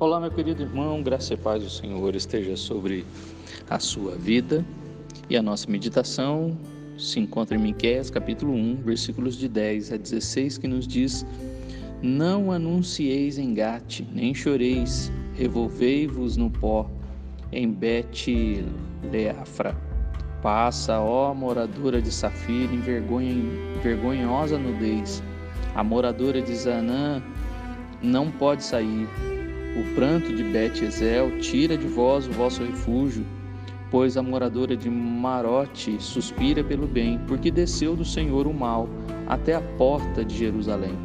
Olá, meu querido irmão, graça e paz do Senhor esteja sobre a sua vida. E a nossa meditação se encontra em Miqueias, capítulo 1, versículos de 10 a 16, que nos diz: Não anuncieis em Gate, nem choreis, revolvei-vos no pó, em Bet Leafra. Passa, ó moradora de Safira, em vergonha, vergonhosa nudez. A moradora de Zanã não pode sair o pranto de Bet-Ezel tira de vós o vosso refúgio, pois a moradora de Marote suspira pelo bem, porque desceu do Senhor o mal até a porta de Jerusalém.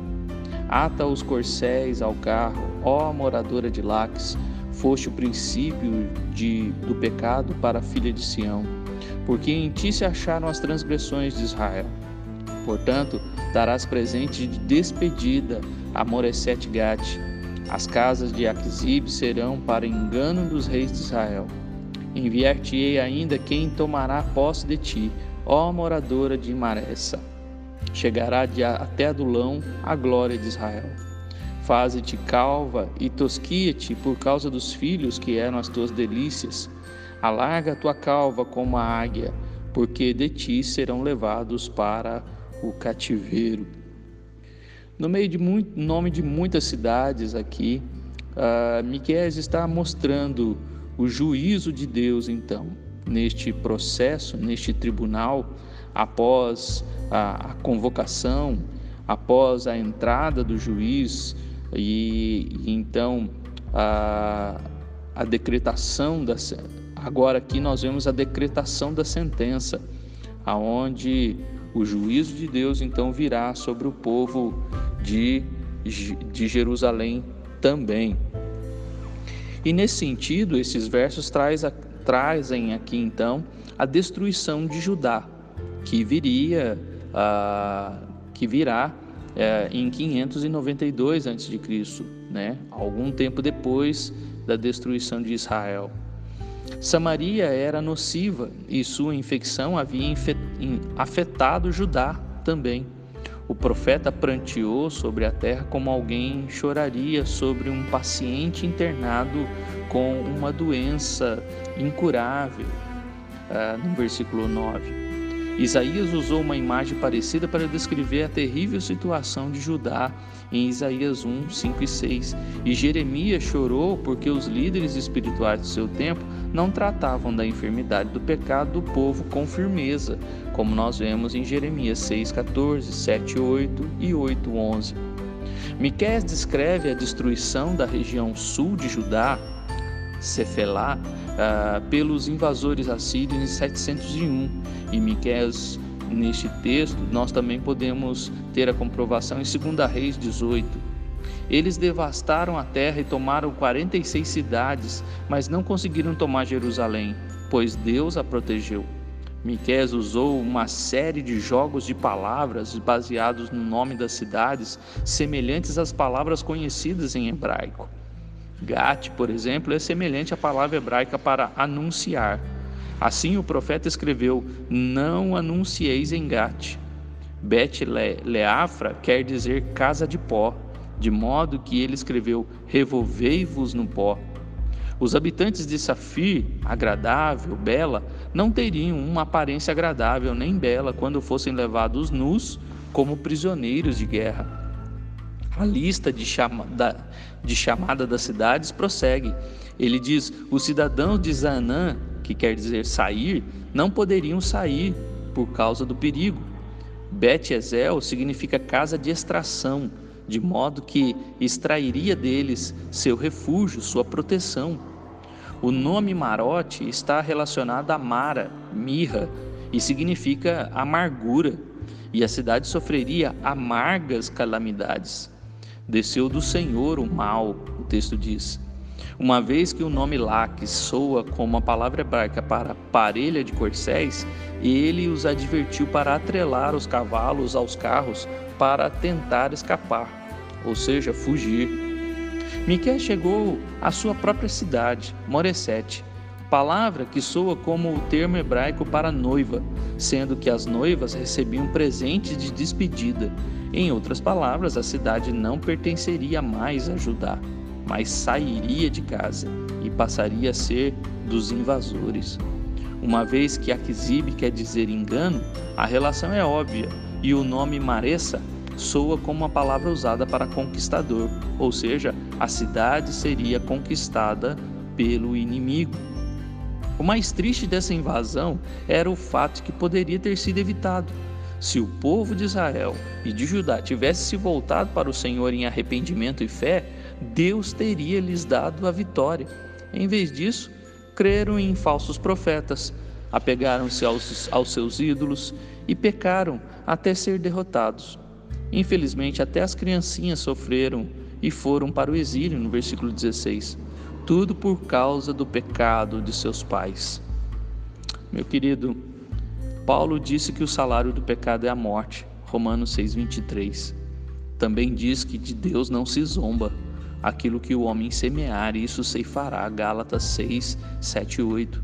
Ata os corcéis ao carro, ó moradora de Laques, foste o princípio de, do pecado para a filha de Sião, porque em ti se acharam as transgressões de Israel. Portanto, darás presente de despedida a Moreset Gate, as casas de Aquisib serão para engano dos reis de Israel. Enviar-te-ei ainda quem tomará posse de ti, ó moradora de Maressa. Chegará de até Adulão a glória de Israel. Faze-te calva e tosquia-te por causa dos filhos que eram as tuas delícias. Alarga a tua calva como a águia, porque de ti serão levados para o cativeiro. No meio de muito, nome de muitas cidades aqui, uh, Miqueias está mostrando o juízo de Deus, então, neste processo, neste tribunal, após a, a convocação, após a entrada do juiz e, e então a, a decretação da agora aqui nós vemos a decretação da sentença, aonde o juízo de Deus então virá sobre o povo de, de Jerusalém também. E nesse sentido, esses versos traz trazem aqui então a destruição de Judá, que viria, ah, que virá eh, em 592 a.C., né? algum tempo depois da destruição de Israel. Samaria era nociva e sua infecção havia afetado Judá também. O profeta pranteou sobre a terra como alguém choraria sobre um paciente internado com uma doença incurável, ah, no versículo 9. Isaías usou uma imagem parecida para descrever a terrível situação de Judá em Isaías 1, 5 e 6. E Jeremias chorou porque os líderes espirituais do seu tempo não tratavam da enfermidade do pecado do povo com firmeza, como nós vemos em Jeremias 6, 14, 7, 8 e 8, 11. Miqués descreve a destruição da região sul de Judá, Cefelá, uh, pelos invasores assírios em 701. E Miqués, neste texto, nós também podemos ter a comprovação em 2 Reis 18. Eles devastaram a terra e tomaram 46 cidades, mas não conseguiram tomar Jerusalém, pois Deus a protegeu. Miqués usou uma série de jogos de palavras baseados no nome das cidades, semelhantes às palavras conhecidas em hebraico. Gat, por exemplo, é semelhante à palavra hebraica para anunciar. Assim o profeta escreveu: Não anuncieis em Gat. Bet Leafra quer dizer casa de pó, de modo que ele escreveu: Revolvei-vos no pó. Os habitantes de Safir, agradável, bela, não teriam uma aparência agradável nem bela quando fossem levados nus como prisioneiros de guerra. A lista de, chama, da, de chamada das cidades prossegue. Ele diz: os cidadãos de Zanã, que quer dizer sair, não poderiam sair por causa do perigo. Bet-Ezel significa casa de extração, de modo que extrairia deles seu refúgio, sua proteção. O nome Marote está relacionado a Mara, mirra, e significa amargura, e a cidade sofreria amargas calamidades. Desceu do Senhor o mal, o texto diz. Uma vez que o nome Laques soa como a palavra hebraica para parelha de corcéis, ele os advertiu para atrelar os cavalos aos carros para tentar escapar, ou seja, fugir. Miquel chegou à sua própria cidade, Moresete, palavra que soa como o termo hebraico para noiva, sendo que as noivas recebiam presentes de despedida em outras palavras, a cidade não pertenceria mais a Judá. Mas sairia de casa e passaria a ser dos invasores. Uma vez que Aquisibe quer dizer engano, a relação é óbvia e o nome Maressa soa como uma palavra usada para conquistador, ou seja, a cidade seria conquistada pelo inimigo. O mais triste dessa invasão era o fato que poderia ter sido evitado. Se o povo de Israel e de Judá tivesse se voltado para o Senhor em arrependimento e fé, Deus teria lhes dado a vitória. Em vez disso, creram em falsos profetas, apegaram-se aos, aos seus ídolos e pecaram até ser derrotados. Infelizmente, até as criancinhas sofreram e foram para o exílio, no versículo 16. Tudo por causa do pecado de seus pais. Meu querido, Paulo disse que o salário do pecado é a morte, Romanos 6,23. Também diz que de Deus não se zomba. Aquilo que o homem semear, isso ceifará, Gálatas 6, 7 e 8.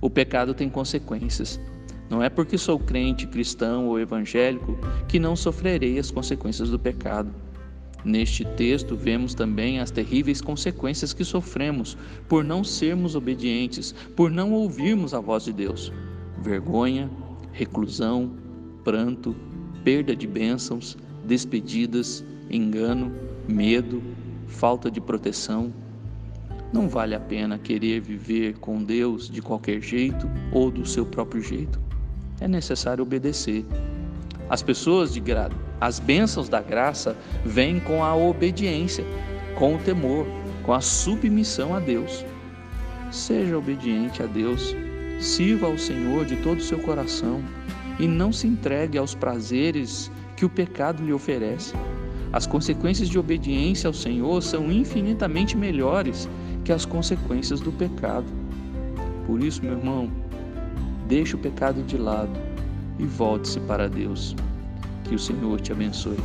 O pecado tem consequências. Não é porque sou crente, cristão ou evangélico que não sofrerei as consequências do pecado. Neste texto, vemos também as terríveis consequências que sofremos por não sermos obedientes, por não ouvirmos a voz de Deus: vergonha, reclusão, pranto, perda de bênçãos, despedidas, engano, medo, falta de proteção. Não vale a pena querer viver com Deus de qualquer jeito ou do seu próprio jeito é necessário obedecer. As pessoas de gra... as bênçãos da graça vêm com a obediência, com o temor, com a submissão a Deus. Seja obediente a Deus, sirva ao Senhor de todo o seu coração e não se entregue aos prazeres que o pecado lhe oferece. As consequências de obediência ao Senhor são infinitamente melhores que as consequências do pecado. Por isso, meu irmão, Deixe o pecado de lado e volte-se para Deus. Que o Senhor te abençoe.